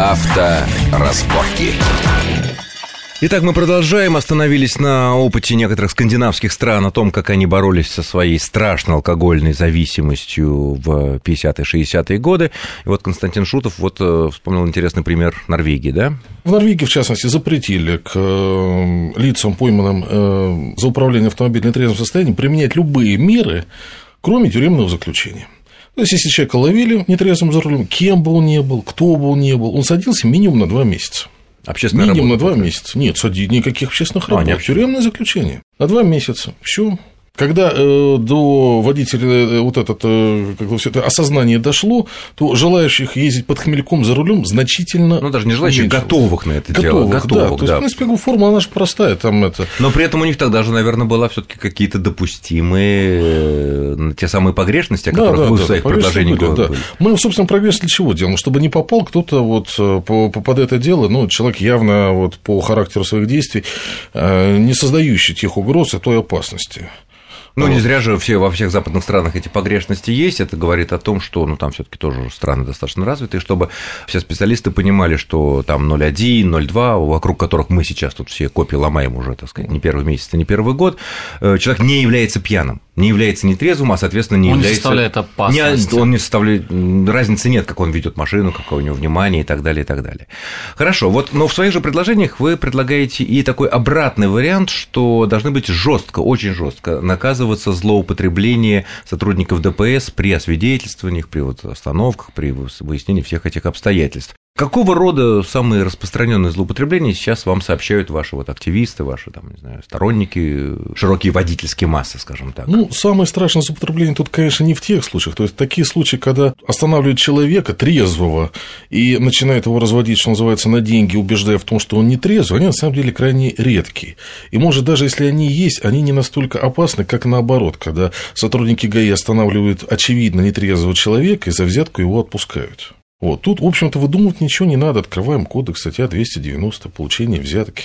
Авторазборки. Итак, мы продолжаем. Остановились на опыте некоторых скандинавских стран о том, как они боролись со своей страшной алкогольной зависимостью в 50-е, 60-е годы. И вот Константин Шутов вот э, вспомнил интересный пример Норвегии, да? В Норвегии, в частности, запретили к э, лицам, пойманным э, за управление автомобилем в нетрезвом состоянии, применять любые меры, кроме тюремного заключения. То есть, если человека ловили нетрезвым за рулем, кем бы он ни был, кто бы он ни был, он садился минимум на два месяца. Общественная Минимум на работа. два месяца. Нет, сади, никаких общественных А, работ. нет. Тюремное заключение. На два месяца. Все. Когда э, до водителя э, вот это, э, как бы всё это осознание дошло, то желающих ездить под хмельком за рулем значительно Ну, даже не желающих, готовых на это дело. Готовых, да. Готовых, То есть, да. в принципе, формула, она же простая, там это... Но при этом у них тогда же, наверное, была все-таки какие-то допустимые э, те самые погрешности, о которых вы в своих предложениях были, да. говорили. Мы, собственно, прогресс для чего делаем? Чтобы не попал кто-то вот э, по- по- под это дело, ну, человек явно вот по характеру своих действий, не создающий тех угроз и той опасности. Ну, не зря же все, во всех западных странах эти погрешности есть. Это говорит о том, что ну, там все-таки тоже страны достаточно развитые, чтобы все специалисты понимали, что там 0,1, 0,2, вокруг которых мы сейчас тут все копии ломаем уже, так сказать, не первый месяц, не первый год, э, человек не является пьяным, не является нетрезвым, а, соответственно, не Он не является... составляет опасности. Не- он не составляет... Разницы нет, как он ведет машину, какое у него внимание и так далее, и так далее. Хорошо, вот, но в своих же предложениях вы предлагаете и такой обратный вариант, что должны быть жестко, очень жестко наказываться злоупотребление сотрудников ДПС при освидетельствованиях, при вот остановках, при выяснении всех этих обстоятельств. Какого рода самые распространенные злоупотребления сейчас вам сообщают ваши вот активисты, ваши там, не знаю, сторонники, широкие водительские массы, скажем так? Ну, самое страшное злоупотребление тут, конечно, не в тех случаях. То есть, такие случаи, когда останавливают человека трезвого и начинает его разводить, что называется, на деньги, убеждая в том, что он не трезвый, они на самом деле крайне редкие. И, может, даже если они есть, они не настолько опасны, как наоборот, когда сотрудники ГАИ останавливают очевидно нетрезвого человека и за взятку его отпускают. Вот. Тут, в общем-то, выдумывать ничего не надо. Открываем кодекс, статья 290, получение взятки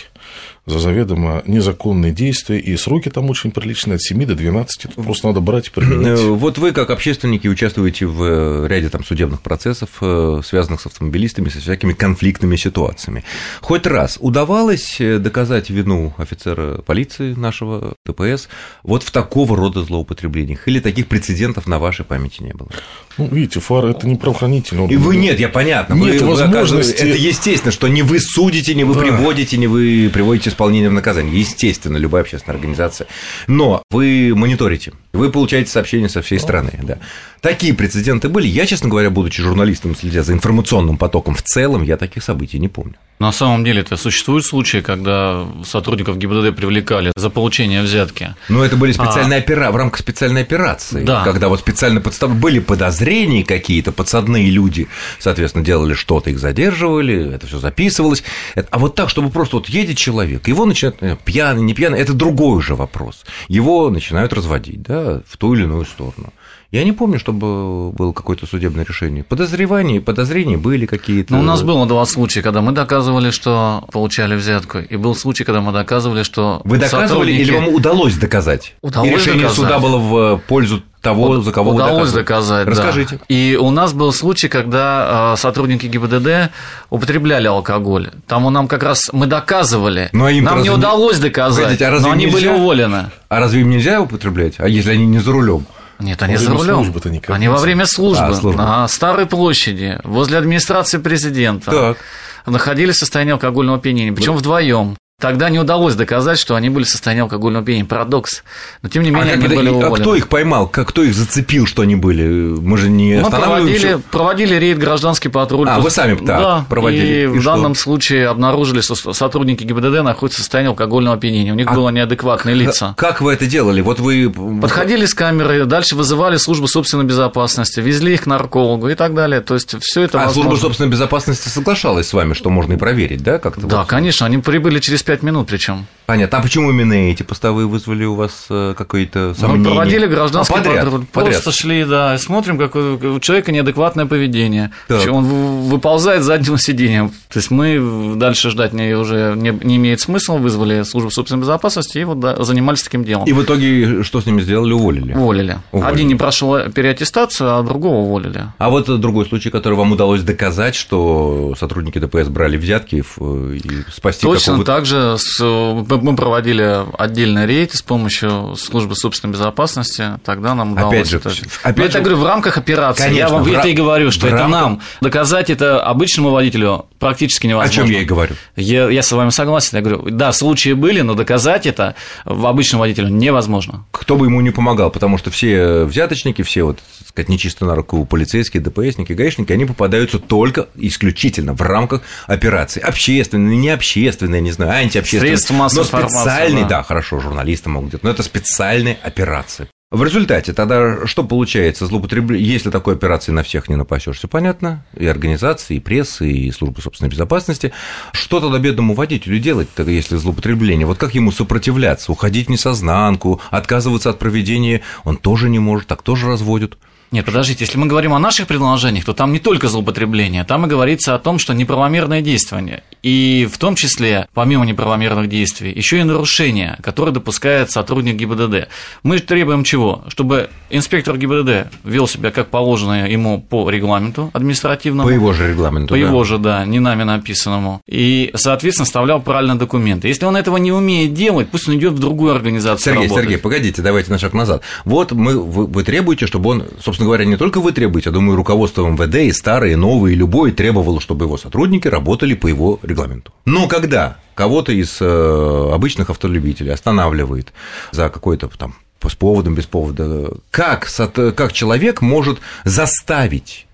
за заведомо незаконные действия, и сроки там очень приличные, от 7 до 12, тут просто надо брать и применять. Э, Вот вы, как общественники, участвуете в э, ряде там, судебных процессов, э, связанных с автомобилистами, со всякими конфликтными ситуациями. Хоть раз удавалось доказать вину офицера полиции нашего ДПС вот в такого рода злоупотреблениях? Или таких прецедентов на вашей памяти не было? Ну, видите, ФАР – это не правоохранительный орган. И вы нет, я понятно. Нет вы, вы возможности- оказываете- Это естественно, что не вы судите, не вы Да. приводите, не вы приводите исполнение в наказание. Естественно, любая общественная организация. Но вы мониторите, вы получаете сообщения со всей страны. Да. Такие прецеденты были. Я, честно говоря, будучи журналистом, следя за информационным потоком в целом, я таких событий не помню. На самом деле это существуют случаи, когда сотрудников ГИБДД привлекали за получение взятки. Но это были специальные опера... в рамках специальной операции, Да. когда вот специально подстав... были подозрения какие-то, подсадные люди, соответственно, делали что-то, их задерживали, это все записывалось. А вот так, чтобы просто вот едет человек, его начинают э, пьяный, не пьяный, это другой уже вопрос. Его начинают разводить, да, в ту или иную сторону. Я не помню, чтобы было какое-то судебное решение. Подозревания, подозрения были какие-то. Ну, у нас было два случая, когда мы доказывали, что получали взятку, и был случай, когда мы доказывали, что Вы доказывали сотрудники- или вам удалось доказать? Удалось И решение доказать. суда было в пользу того, за кого вы удалось доказывали? доказать, да. Расскажите. И у нас был случай, когда э, сотрудники ГИБДД употребляли алкоголь. Там у нам как раз мы доказывали. Но им-то нам не удалось доказать, Погодите, а разве но они нельзя? были уволены. А разве им нельзя употреблять? А если они не за рулем? Нет, они Во за рулем. Они во время службы А, службы. на Старой площади, возле администрации президента, Так. находились в состоянии алкогольного опьянения, причем вдвоем. Тогда не удалось доказать, что они были в состоянии алкогольного опьянения. Парадокс. Но тем не А, менее, они когда- были а уволены. кто их поймал? Как, кто их зацепил, что они были? Мы же не Мы проводили, проводили рейд гражданский патруль. А, вы сами, да, да, проводили. И, И в что? данном случае обнаружили, что сотрудники ГИБДД находятся в состоянии алкогольного опьянения. У них А было неадекватные лица. Как вы это делали? Вот вы... Подходили с камерой, дальше вызывали службу собственной безопасности, везли их к наркологу и так далее. То есть все это А возможно. служба собственной безопасности соглашалась с вами, что можно и проверить, да? Как-то Да, вот? конечно, они прибыли через пять минут причем. Понятно. А почему именно эти постовые вызвали у вас э, какое-то сомнение? Мы проводили гражданский а, подряд, патруль. подряд. Просто шли, да, смотрим, как у человека неадекватное поведение. Так. Он выползает с заднего сиденья. То есть мы дальше ждать не, уже не, не имеет смысла, вызвали службу собственной безопасности и вот да, занимались таким делом. И в итоге что с ними сделали? Уволили? Уволили. Уволили. Один не прошел переаттестацию, а другого уволили. А вот другой случай, который вам удалось доказать, что сотрудники ДПС брали взятки и спасти Точно так же с- мы проводили отдельный рейд с помощью службы собственной безопасности, тогда нам удалось... Опять же, это- опять Но же- это, говорю, в рамках операции. Конечно, я вам в это и говорю, что это рамках- нам. Доказать это обычному водителю практически О невозможно. чем я и говорю. Я, я с вами согласен. Я говорю, да, случаи были, но доказать это обычному водителю невозможно. Кто бы ему не помогал, потому что все взяточники, все вот, так сказать, нечисто на руку полицейские, ДПСники, гаишники, они попадаются только исключительно в рамках операции. Общественные, не общественные, не знаю, антиобщественные. Средства массовой но информации, специальные, да. да, хорошо, журналисты могут делать, но это специальные операции. В результате тогда что получается? Злоупотребление, если такой операции на всех не напасешься, понятно, и организации, и прессы, и службы собственной безопасности. Что тогда бедному водителю делать, тогда, если злоупотребление? Вот как ему сопротивляться? Уходить в несознанку, отказываться от проведения он тоже не может, так тоже разводят. Нет, подождите, если мы говорим о наших предложениях, то там не только злоупотребление, там и говорится о том, что неправомерное действие. И в том числе, помимо неправомерных действий, еще и нарушения, которые допускает сотрудник ГИБДД. Мы требуем чего? Чтобы инспектор ГИБДД вел себя как положено ему по регламенту административному. По его же регламенту. По да. его же, да, не нами написанному. И, соответственно, вставлял правильно документы. Если он этого не умеет делать, пусть он идет в другую организацию. Сергей, работать. Сергей, погодите, давайте на шаг назад. Вот мы, вы, вы требуете, чтобы он, собственно говоря, не только вы требуете, а думаю, руководство МВД и старые, и новые, и любое требовало, чтобы его сотрудники работали по его регламенту. Но когда кого-то из э, обычных автолюбителей останавливает за какой-то там с поводом, без повода, как, как человек может заставить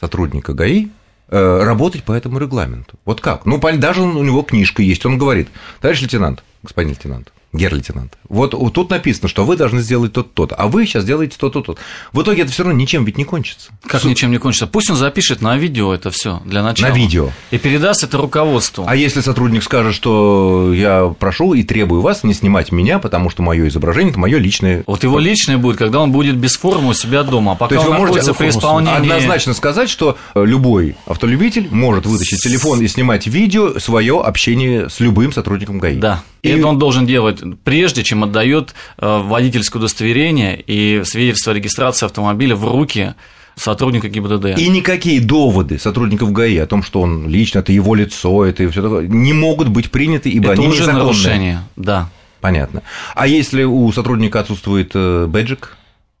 сотрудника ГАИ э, работать по этому регламенту. Вот как? Ну, даже у него книжка есть, он говорит, товарищ лейтенант, господин лейтенант, гер-лейтенант, вот вот тут написано, что вы должны сделать то-то, а вы сейчас делаете то-то, то В итоге это все равно ничем ведь не кончится. Как ничем не кончится? Пусть он запишет на видео это все для начала. На видео. И передаст это руководству. А если сотрудник скажет, что я прошу и требую вас не снимать меня, потому что мое изображение это мое личное. Вот его личное будет, когда он будет без формы у себя дома. А пока То есть он вы можете при исполнении... однозначно сказать, что любой автолюбитель может вытащить телефон и снимать видео свое общение с любым сотрудником ГАИ. Да. И И- это он должен делать прежде, чем отдает э, водительское удостоверение и свидетельство о регистрации автомобиля в руки сотрудника ГИБДД. И никакие доводы сотрудников ГАИ о том, что он лично, это его лицо, это и все такое, не могут быть приняты, ибо это они уже незаконные. нарушение, да. Понятно. А если у сотрудника отсутствует э, бэджик,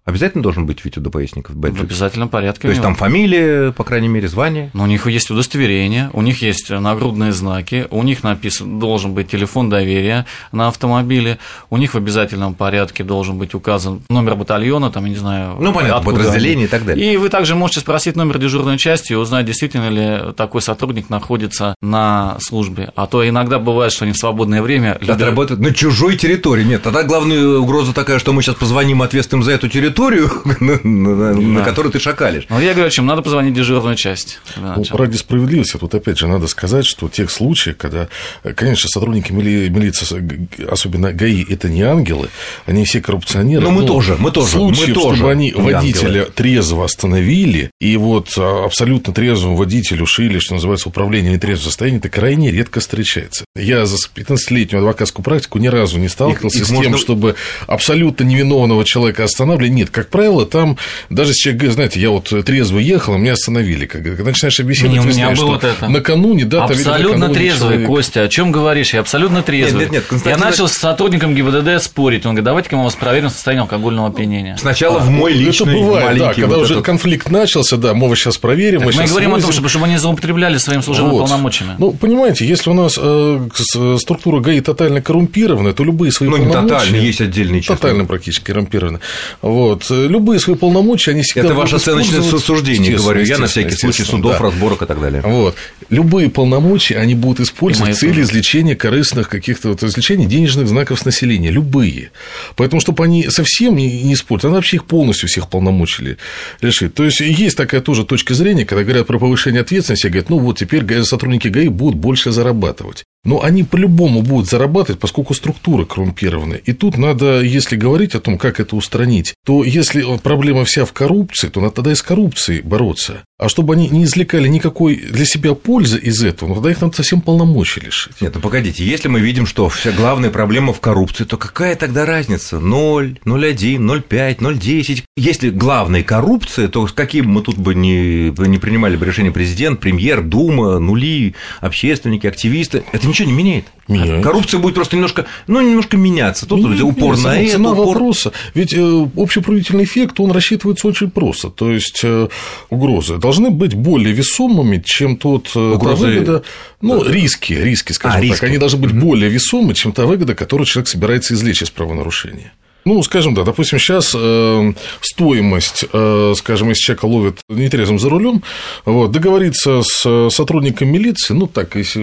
обязательно должен быть ведь у ДПСников В бэджик? обязательном порядке. То есть там фамилия, по крайней мере, звание? Но у них есть удостоверение, у них есть нагрудные знаки, у них написан должен быть телефон доверия на автомобиле, у них в обязательном порядке должен быть указан номер батальона, там, я не знаю, Ну, понятно, подразделение они. и так далее. И вы также можете спросить номер дежурной части и узнать, действительно ли такой сотрудник находится на службе. А то иногда бывает, что они в свободное время... люди- Отработать на чужой территории. Нет, тогда главная угроза такая, что мы сейчас позвоним, ответственным за эту территорию, на, на- которую ты шакалишь. Ну, я говорю, чем надо позвонить в дежурную часть. Ну, ради справедливости, тут опять же надо сказать, что в тех случаях, когда, конечно, сотрудники мили- милиции, особенно ГАИ, это не ангелы, они все коррупционеры. Ну, мы тоже, мы тоже, Случаев, чтобы они водителя трезво остановили, и вот а, абсолютно трезвому водителю шили, что называется, управление в нетрезвом состоянии, это крайне редко встречается. Я за 15-летнюю адвокатскую практику ни разу не сталкивался их с тем, можно- чтобы абсолютно невиновного человека останавливали. Нет, как правило, там даже если человек знаете, я вот трезво ехал, а меня остановили. Когда когда начинаешь объяснять, Не, у меня было что вот это. накануне, да, Абсолютно накануне трезвый, человек- Костя, о чем говоришь? Я абсолютно трезвый. нет, нет, Константин- Я начал с сотрудником ГИБДД спорить. Он говорит, давайте-ка мы вас проверим состояние алкогольного опьянения. Сначала в мой Это личный бывает, да, маленький когда вот уже этот- конфликт начался, да, мы вот сейчас проверим, Так мы мы сейчас говорим о том, чтобы, чтобы они злоупотребляли своими служебными Вот. полномочиями. Ну, понимаете, если у нас э, с- структура ГАИ тотально коррумпирована, то любые свои Ну, не полномочия... тотально, есть отдельные части. Тотально практически коррумпированы. Вот. Э, Любые свои полномочия, они всегда Это ваше оценочное суждение, говорю я, на всякий случай судов, да. разборок и так далее. Вот. Любые полномочия они будут использовать в цели извлечения корыстных каких-то вот извлечения денежных знаков с населения. Любые. Поэтому, чтобы они совсем не, использовали, надо вообще их полностью всех полномочий решить. То есть есть такая тоже точка зрения, когда говорят про повышение ответственности, говорят, ну вот теперь сотрудники ГАИ будут больше зарабатывать. Но они по-любому будут зарабатывать, поскольку структура коррумпированная. И тут надо, если говорить о том, как это устранить, то если проблема вся в коррупции, то надо тогда и с коррупцией бороться. А чтобы они не извлекали никакой для себя пользы из этого, ну, тогда их надо совсем полномочий лишить. Нет, ну погодите, если мы видим, что вся главная проблема в коррупции, то какая тогда разница? 0, 0,1, 0,5, 0,10. Если главная коррупция, то каким мы тут бы не, не принимали бы решение президент, премьер, дума, нули, общественники, активисты, это ничего не меняет. Меняет. Коррупция будет просто немножко, ну, немножко меняться. Тут Меняет, упор меняется. на это, Цена упор... вопроса. Ведь э, общеправительный эффект, он рассчитывается очень просто. То есть э, угрозы должны быть более весомыми, чем тот э, та Угрозы- выгода, ну, риски, риски, скажем А, так, риски. они должны быть более весомы, чем та выгода, которую человек собирается извлечь из правонарушения. Ну, скажем, да, допустим, сейчас э, стоимость, э, скажем, если человека ловят нетрезвым за рулем, вот, договориться с э, сотрудником милиции, ну, так, если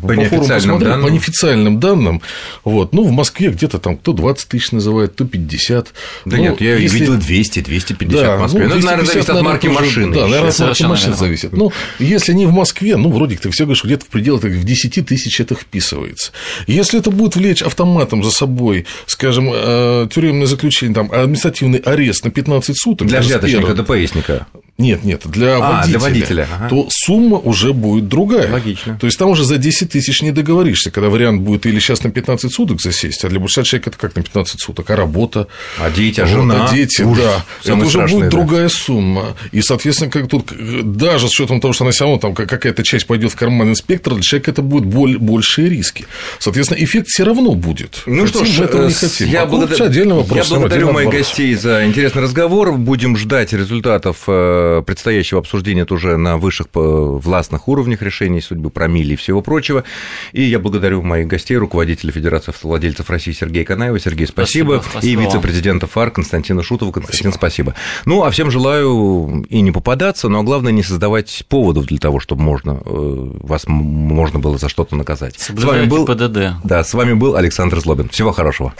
по форуму неофициальным посмотреть, данным. по неофициальным данным, вот, ну, в Москве где-то там кто 20 тысяч называет, кто 50. Да Ну, нет, я если- видел 200, 250 да, в Москве. ну, Ну, это, наверное, 250, зависит от марки тоже- машины. Да, наверное, от марки Совершенно машины зависит. Ну, если не в Москве, ну, вроде как все говорят, что где-то в пределах в 10 тысяч это вписывается. Если это будет влечь автоматом за собой, скажем, э, тюремное заключение, там, административный арест на 15 суток. Для взяточника, ДПСника. Нет, нет, для А, водителя, для водителя, ага. то сумма уже будет другая. Логично. То есть там уже за 10 тысяч не договоришься, когда вариант будет или сейчас на 15 суток засесть, а для большинства человек это как на 15 суток, а работа, А дети, а вот, жена. а дети, Ужас. да. Это уже будет да. другая сумма. И, соответственно, как тут, даже с учетом того, что она все равно там как- какая-то часть пойдет в карман инспектора, для человека это будут боль- большие риски. Соответственно, эффект все равно будет. Ну что Хотим ж, мы этого не э, хотим. я, А благодар- вопрос. я благодарю моих гостей за интересный разговор. Будем ждать результатов э, предстоящего обсуждения это уже на высших э, властных уровнях решений судьбы промили и всего прочего. И я благодарю моих гостей, руководителя Федерации автовладельцев России Сергея Канаева. Сергей, спасибо. Спасибо, спасибо и вице-президента ФАР Константина Шутова. Константин, спасибо. Ну, а всем желаю и не попадаться, но главное не создавать поводов для того, чтобы можно, э, вас можно было за что-то наказать. С вами Соблюдайте был... ПДД. Да, с вами был Александр Злобин. Всего хорошего.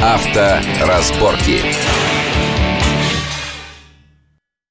Авторазборки.